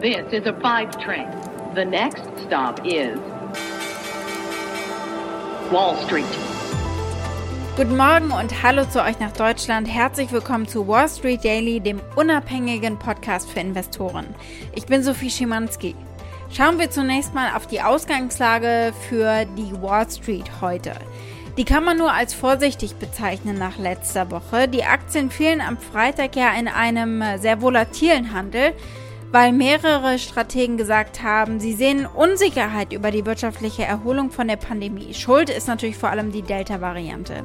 This is a five train. The next stop is Wall Street. Guten Morgen und hallo zu euch nach Deutschland. Herzlich willkommen zu Wall Street Daily, dem unabhängigen Podcast für Investoren. Ich bin Sophie Schimanski. Schauen wir zunächst mal auf die Ausgangslage für die Wall Street heute. Die kann man nur als vorsichtig bezeichnen nach letzter Woche. Die Aktien fielen am Freitag ja in einem sehr volatilen Handel, weil mehrere Strategen gesagt haben, sie sehen Unsicherheit über die wirtschaftliche Erholung von der Pandemie. Schuld ist natürlich vor allem die Delta-Variante.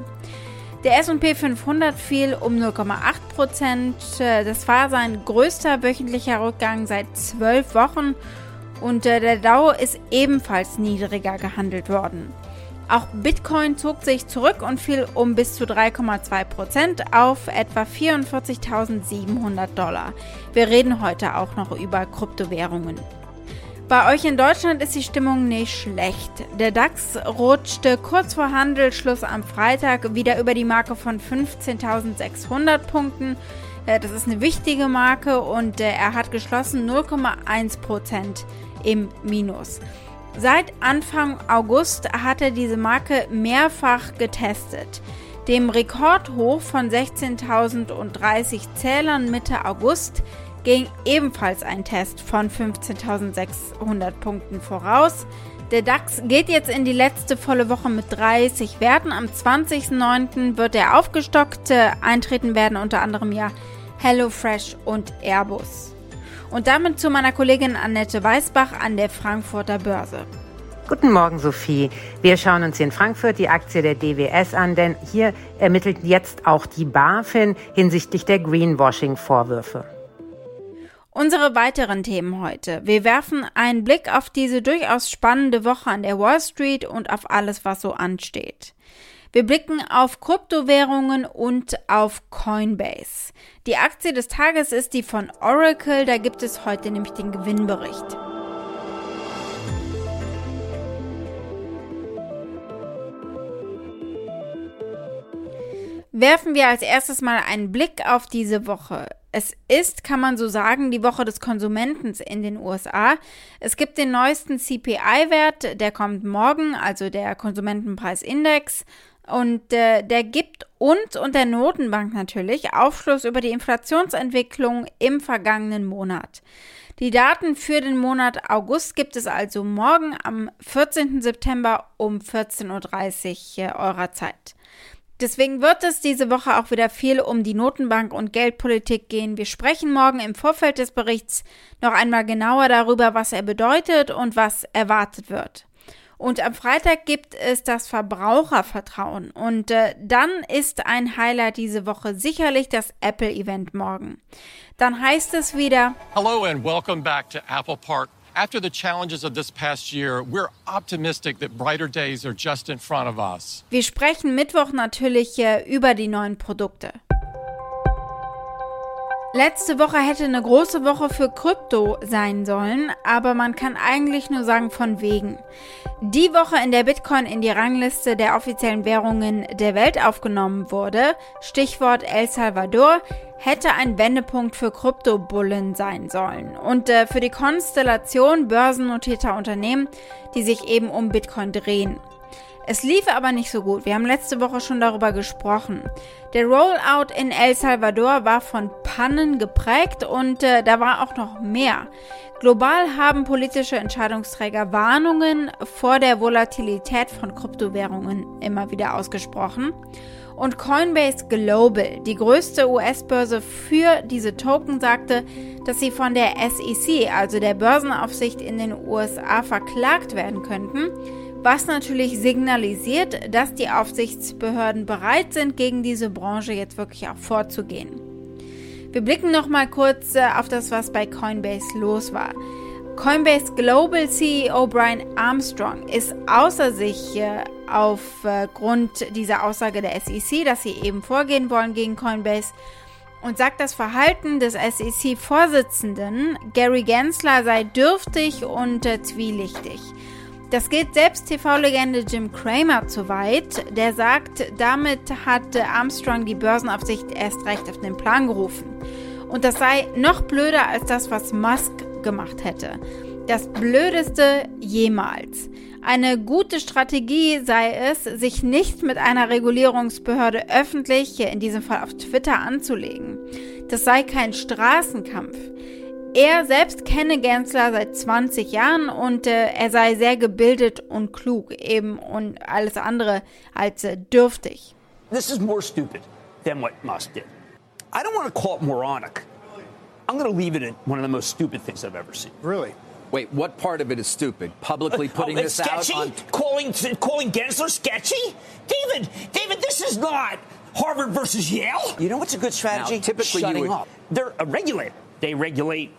Der SP 500 fiel um 0,8 Prozent. Das war sein größter wöchentlicher Rückgang seit zwölf Wochen und der Dow ist ebenfalls niedriger gehandelt worden. Auch Bitcoin zog sich zurück und fiel um bis zu 3,2 Prozent auf etwa 44.700 Dollar. Wir reden heute auch noch über Kryptowährungen. Bei euch in Deutschland ist die Stimmung nicht schlecht. Der DAX rutschte kurz vor Handelsschluss am Freitag wieder über die Marke von 15.600 Punkten. Äh, das ist eine wichtige Marke und äh, er hat geschlossen 0,1 Prozent im Minus. Seit Anfang August hat er diese Marke mehrfach getestet. Dem Rekordhoch von 16.030 Zählern Mitte August ging ebenfalls ein Test von 15.600 Punkten voraus. Der DAX geht jetzt in die letzte volle Woche mit 30 Werten. Am 20.09. wird er aufgestockt. Eintreten werden unter anderem ja HelloFresh und Airbus. Und damit zu meiner Kollegin Annette Weißbach an der Frankfurter Börse. Guten Morgen, Sophie. Wir schauen uns in Frankfurt die Aktie der DWS an, denn hier ermittelt jetzt auch die BaFin hinsichtlich der Greenwashing-Vorwürfe. Unsere weiteren Themen heute. Wir werfen einen Blick auf diese durchaus spannende Woche an der Wall Street und auf alles, was so ansteht. Wir blicken auf Kryptowährungen und auf Coinbase. Die Aktie des Tages ist die von Oracle, da gibt es heute nämlich den Gewinnbericht. Werfen wir als erstes mal einen Blick auf diese Woche. Es ist, kann man so sagen, die Woche des Konsumenten in den USA. Es gibt den neuesten CPI-Wert, der kommt morgen, also der Konsumentenpreisindex. Und äh, der gibt uns und der Notenbank natürlich Aufschluss über die Inflationsentwicklung im vergangenen Monat. Die Daten für den Monat August gibt es also morgen am 14. September um 14.30 Uhr eurer Zeit. Deswegen wird es diese Woche auch wieder viel um die Notenbank und Geldpolitik gehen. Wir sprechen morgen im Vorfeld des Berichts noch einmal genauer darüber, was er bedeutet und was erwartet wird. Und am Freitag gibt es das Verbrauchervertrauen. Und äh, dann ist ein Highlight diese Woche sicherlich das Apple-Event morgen. Dann heißt es wieder: Hello and welcome back to Apple Park. After the challenges of this past year, we're optimistic that brighter days are just in front of us. Wir sprechen Mittwoch natürlich äh, über die neuen Produkte. Letzte Woche hätte eine große Woche für Krypto sein sollen, aber man kann eigentlich nur sagen von wegen. Die Woche, in der Bitcoin in die Rangliste der offiziellen Währungen der Welt aufgenommen wurde, Stichwort El Salvador, hätte ein Wendepunkt für Kryptobullen sein sollen und äh, für die Konstellation börsennotierter Unternehmen, die sich eben um Bitcoin drehen. Es lief aber nicht so gut. Wir haben letzte Woche schon darüber gesprochen. Der Rollout in El Salvador war von Pannen geprägt und äh, da war auch noch mehr. Global haben politische Entscheidungsträger Warnungen vor der Volatilität von Kryptowährungen immer wieder ausgesprochen. Und Coinbase Global, die größte US-Börse für diese Token, sagte, dass sie von der SEC, also der Börsenaufsicht in den USA, verklagt werden könnten was natürlich signalisiert, dass die Aufsichtsbehörden bereit sind, gegen diese Branche jetzt wirklich auch vorzugehen. Wir blicken noch mal kurz äh, auf das, was bei Coinbase los war. Coinbase Global CEO Brian Armstrong ist außer sich äh, aufgrund äh, dieser Aussage der SEC, dass sie eben vorgehen wollen gegen Coinbase und sagt, das Verhalten des SEC-Vorsitzenden Gary Gensler sei dürftig und zwielichtig. Das geht selbst TV-Legende Jim Cramer zu weit. Der sagt, damit hat Armstrong die Börsenaufsicht erst recht auf den Plan gerufen. Und das sei noch blöder als das, was Musk gemacht hätte. Das Blödeste jemals. Eine gute Strategie sei es, sich nicht mit einer Regulierungsbehörde öffentlich, in diesem Fall auf Twitter, anzulegen. Das sei kein Straßenkampf. Er selbst kenne Gensler seit 20 Jahren und äh, er sei sehr gebildet und klug eben und alles andere als äh, dürftig. This is more stupid than what Musk did. I don't want to call it moronic. I'm going to leave it at one of the most stupid things I've ever seen. Really? Wait, what part of it is stupid? Publicly putting oh, this sketchy? out on calling calling Gensler sketchy? David, David, this is not Harvard versus Yale. You know what's a good strategy? Now, typically Shutting you would... up. They're a regulator. They regulate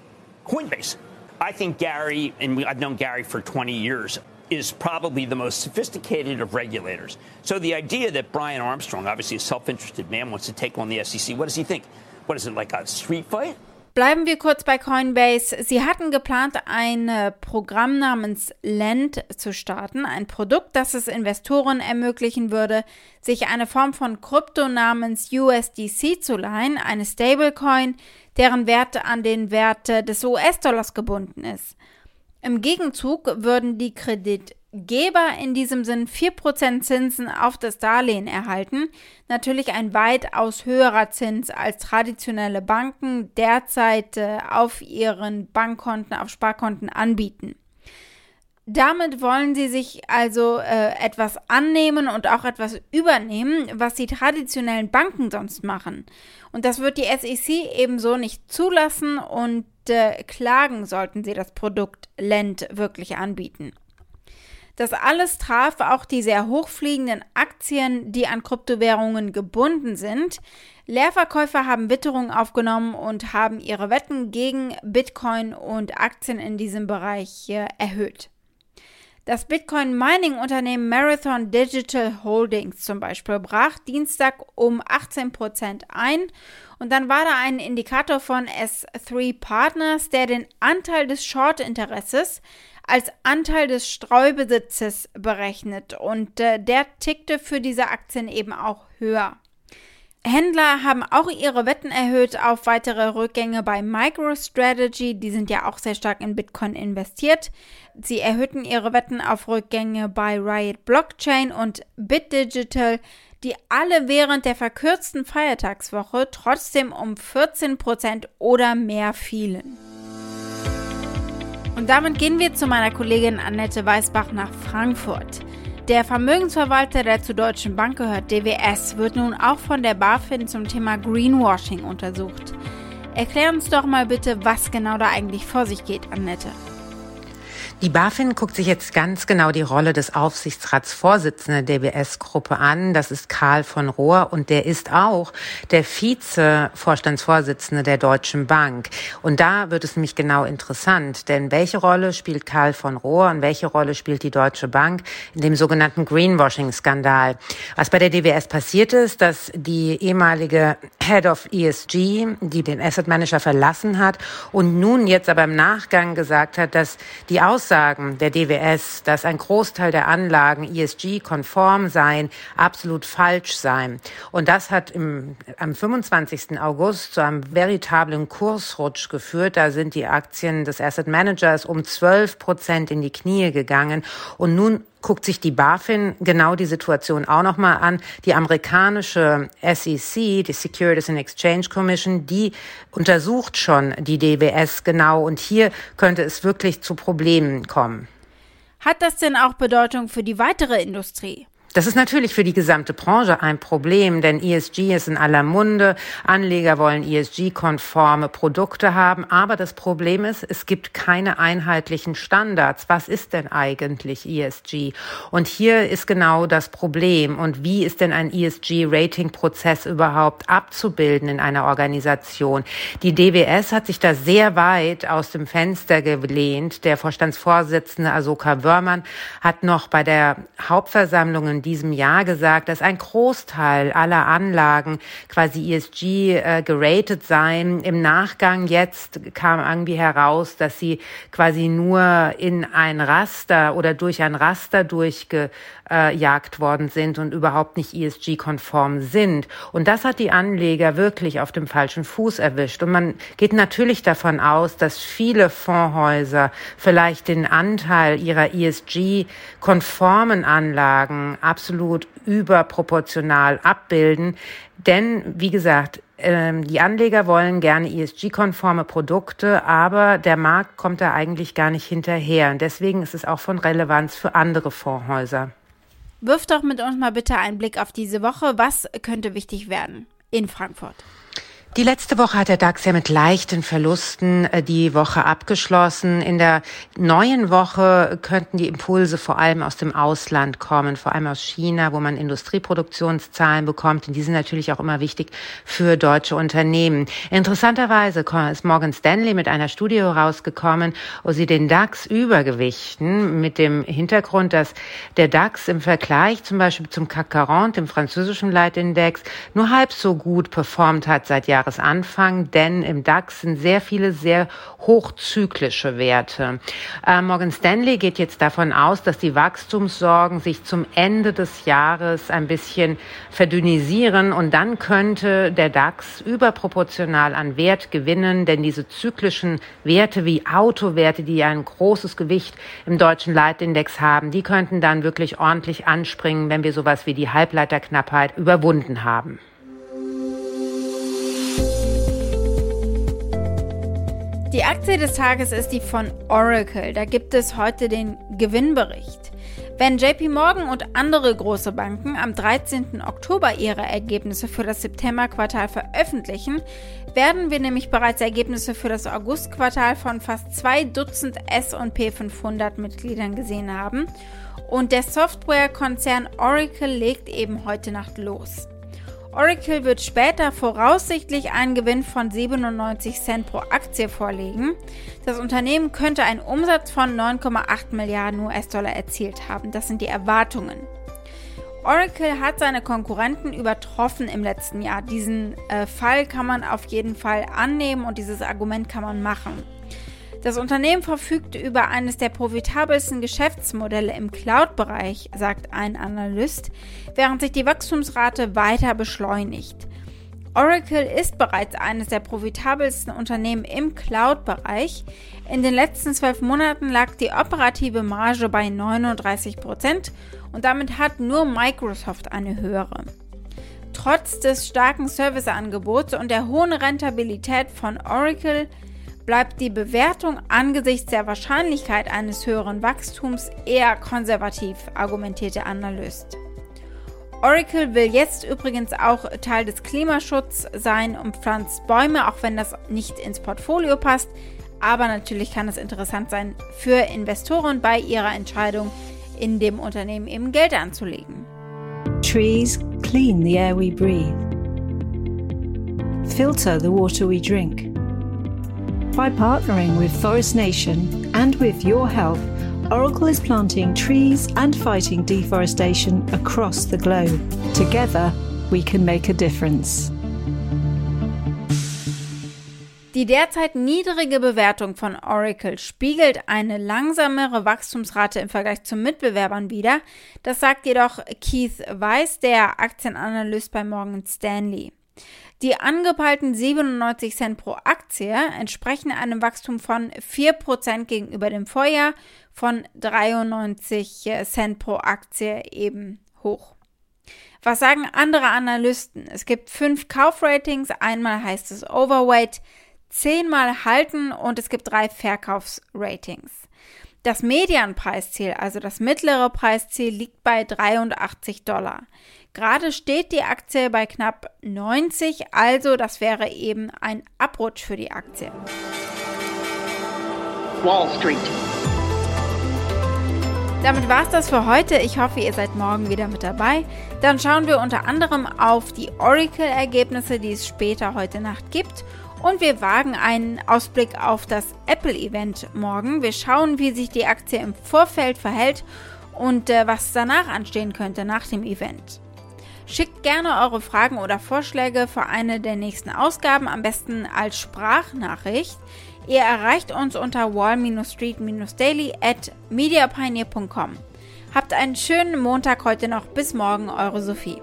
Coinbase. I think Gary, and I've known Gary for 20 years, is probably the most sophisticated of regulators. So the idea that Brian Armstrong, obviously a self-interested man, wants to take on the SEC, what does he think? What is it like a street fight? Bleiben wir kurz bei Coinbase. Sie hatten geplant, ein äh, Programm namens Lend zu starten, ein Produkt, das es Investoren ermöglichen würde, sich eine Form von Krypto namens USDC zu leihen, eine Stablecoin, deren Wert an den Wert des US-Dollars gebunden ist. Im Gegenzug würden die Kreditgeber in diesem Sinn 4% Zinsen auf das Darlehen erhalten, natürlich ein weitaus höherer Zins als traditionelle Banken derzeit äh, auf ihren Bankkonten, auf Sparkonten anbieten. Damit wollen sie sich also äh, etwas annehmen und auch etwas übernehmen, was die traditionellen Banken sonst machen. Und das wird die SEC ebenso nicht zulassen und äh, klagen, sollten sie das Produkt Lend wirklich anbieten. Das alles traf auch die sehr hochfliegenden Aktien, die an Kryptowährungen gebunden sind. Leerverkäufer haben Witterungen aufgenommen und haben ihre Wetten gegen Bitcoin und Aktien in diesem Bereich äh, erhöht. Das Bitcoin-Mining-Unternehmen Marathon Digital Holdings zum Beispiel brach Dienstag um 18% ein und dann war da ein Indikator von S3 Partners, der den Anteil des Short-Interesses als Anteil des Streubesitzes berechnet und äh, der tickte für diese Aktien eben auch höher. Händler haben auch ihre Wetten erhöht auf weitere Rückgänge bei MicroStrategy. Die sind ja auch sehr stark in Bitcoin investiert. Sie erhöhten ihre Wetten auf Rückgänge bei Riot Blockchain und BitDigital, die alle während der verkürzten Feiertagswoche trotzdem um 14% oder mehr fielen. Und damit gehen wir zu meiner Kollegin Annette Weißbach nach Frankfurt. Der Vermögensverwalter, der zur Deutschen Bank gehört, DWS, wird nun auch von der BaFin zum Thema Greenwashing untersucht. Erklär uns doch mal bitte, was genau da eigentlich vor sich geht, Annette. Die BaFin guckt sich jetzt ganz genau die Rolle des Aufsichtsratsvorsitzenden der DBS-Gruppe an. Das ist Karl von Rohr und der ist auch der Vize-Vorstandsvorsitzende der Deutschen Bank. Und da wird es nämlich genau interessant, denn welche Rolle spielt Karl von Rohr und welche Rolle spielt die Deutsche Bank in dem sogenannten Greenwashing-Skandal? Was bei der DWS passiert ist, dass die ehemalige Head of ESG, die den Asset Manager verlassen hat und nun jetzt aber im Nachgang gesagt hat, dass die Aus Aussagen der DWS, dass ein Großteil der Anlagen ESG-konform seien, absolut falsch seien. Und das hat im, am 25. August zu einem veritablen Kursrutsch geführt. Da sind die Aktien des Asset Managers um 12 Prozent in die Knie gegangen. Und nun guckt sich die BaFin genau die Situation auch nochmal an. Die amerikanische SEC, die Securities and Exchange Commission, die untersucht schon die DWS genau und hier könnte es wirklich zu Problemen kommen. Hat das denn auch Bedeutung für die weitere Industrie? Das ist natürlich für die gesamte Branche ein Problem, denn ESG ist in aller Munde. Anleger wollen ESG-konforme Produkte haben. Aber das Problem ist, es gibt keine einheitlichen Standards. Was ist denn eigentlich ESG? Und hier ist genau das Problem. Und wie ist denn ein ESG-Rating-Prozess überhaupt abzubilden in einer Organisation? Die DWS hat sich da sehr weit aus dem Fenster gelehnt. Der Vorstandsvorsitzende Asoka Wörmann hat noch bei der Hauptversammlung in diesem Jahr gesagt, dass ein Großteil aller Anlagen quasi ESG äh, geratet seien. Im Nachgang jetzt kam irgendwie heraus, dass sie quasi nur in ein Raster oder durch ein Raster durchgejagt worden sind und überhaupt nicht ESG-konform sind. Und das hat die Anleger wirklich auf dem falschen Fuß erwischt. Und man geht natürlich davon aus, dass viele Fondshäuser vielleicht den Anteil ihrer ESG-konformen Anlagen absolut überproportional abbilden. Denn, wie gesagt, ähm, die Anleger wollen gerne ESG-konforme Produkte, aber der Markt kommt da eigentlich gar nicht hinterher. Und deswegen ist es auch von Relevanz für andere Fondshäuser. Wirf doch mit uns mal bitte einen Blick auf diese Woche. Was könnte wichtig werden in Frankfurt? Die letzte Woche hat der DAX ja mit leichten Verlusten äh, die Woche abgeschlossen. In der neuen Woche könnten die Impulse vor allem aus dem Ausland kommen, vor allem aus China, wo man Industrieproduktionszahlen bekommt. Und die sind natürlich auch immer wichtig für deutsche Unternehmen. Interessanterweise ist Morgan Stanley mit einer Studie rausgekommen, wo sie den DAX übergewichten mit dem Hintergrund, dass der DAX im Vergleich zum Beispiel zum CAC 40, dem französischen Leitindex, nur halb so gut performt hat seit Jahren Jahresanfang, denn im DAX sind sehr viele sehr hochzyklische Werte. Äh, Morgan Stanley geht jetzt davon aus, dass die Wachstumssorgen sich zum Ende des Jahres ein bisschen verdünnisieren und dann könnte der DAX überproportional an Wert gewinnen, denn diese zyklischen Werte wie Autowerte, die ein großes Gewicht im deutschen Leitindex haben, die könnten dann wirklich ordentlich anspringen, wenn wir sowas wie die Halbleiterknappheit überwunden haben. Die Aktie des Tages ist die von Oracle. Da gibt es heute den Gewinnbericht. Wenn JP Morgan und andere große Banken am 13. Oktober ihre Ergebnisse für das Septemberquartal veröffentlichen, werden wir nämlich bereits Ergebnisse für das Augustquartal von fast zwei Dutzend S&P 500 Mitgliedern gesehen haben. Und der Softwarekonzern Oracle legt eben heute Nacht los. Oracle wird später voraussichtlich einen Gewinn von 97 Cent pro Aktie vorlegen. Das Unternehmen könnte einen Umsatz von 9,8 Milliarden US-Dollar erzielt haben. Das sind die Erwartungen. Oracle hat seine Konkurrenten übertroffen im letzten Jahr. Diesen äh, Fall kann man auf jeden Fall annehmen und dieses Argument kann man machen. Das Unternehmen verfügt über eines der profitabelsten Geschäftsmodelle im Cloud-Bereich, sagt ein Analyst, während sich die Wachstumsrate weiter beschleunigt. Oracle ist bereits eines der profitabelsten Unternehmen im Cloud-Bereich. In den letzten zwölf Monaten lag die operative Marge bei 39 Prozent und damit hat nur Microsoft eine höhere. Trotz des starken Serviceangebots und der hohen Rentabilität von Oracle bleibt die Bewertung angesichts der Wahrscheinlichkeit eines höheren Wachstums eher konservativ, argumentiert der Analyst. Oracle will jetzt übrigens auch Teil des Klimaschutzes sein und pflanzt Bäume, auch wenn das nicht ins Portfolio passt. Aber natürlich kann es interessant sein für Investoren bei ihrer Entscheidung, in dem Unternehmen eben Geld anzulegen. Trees clean the air we breathe. Filter the water we drink. By partnering with Forest Nation and with your health, Oracle is planting trees and fighting deforestation across the globe. Together, we can make a difference. Die derzeit niedrige Bewertung von Oracle spiegelt eine langsamere Wachstumsrate im Vergleich zu Mitbewerbern wider. Das sagt jedoch Keith Weiss, der Aktienanalyst bei Morgan Stanley. Die angepeilten 97 Cent pro Aktie entsprechen einem Wachstum von 4% gegenüber dem Vorjahr von 93 Cent pro Aktie eben hoch. Was sagen andere Analysten? Es gibt fünf Kaufratings, einmal heißt es Overweight, zehnmal halten und es gibt drei Verkaufsratings. Das Medianpreisziel, also das mittlere Preisziel, liegt bei 83 Dollar. Gerade steht die Aktie bei knapp 90, also das wäre eben ein Abrutsch für die Aktie. Wall Street. Damit war es das für heute. Ich hoffe, ihr seid morgen wieder mit dabei. Dann schauen wir unter anderem auf die Oracle-Ergebnisse, die es später heute Nacht gibt. Und wir wagen einen Ausblick auf das Apple-Event morgen. Wir schauen, wie sich die Aktie im Vorfeld verhält und äh, was danach anstehen könnte nach dem Event. Schickt gerne eure Fragen oder Vorschläge für eine der nächsten Ausgaben, am besten als Sprachnachricht. Ihr erreicht uns unter wall-street-daily at mediapioneer.com. Habt einen schönen Montag heute noch. Bis morgen, eure Sophie.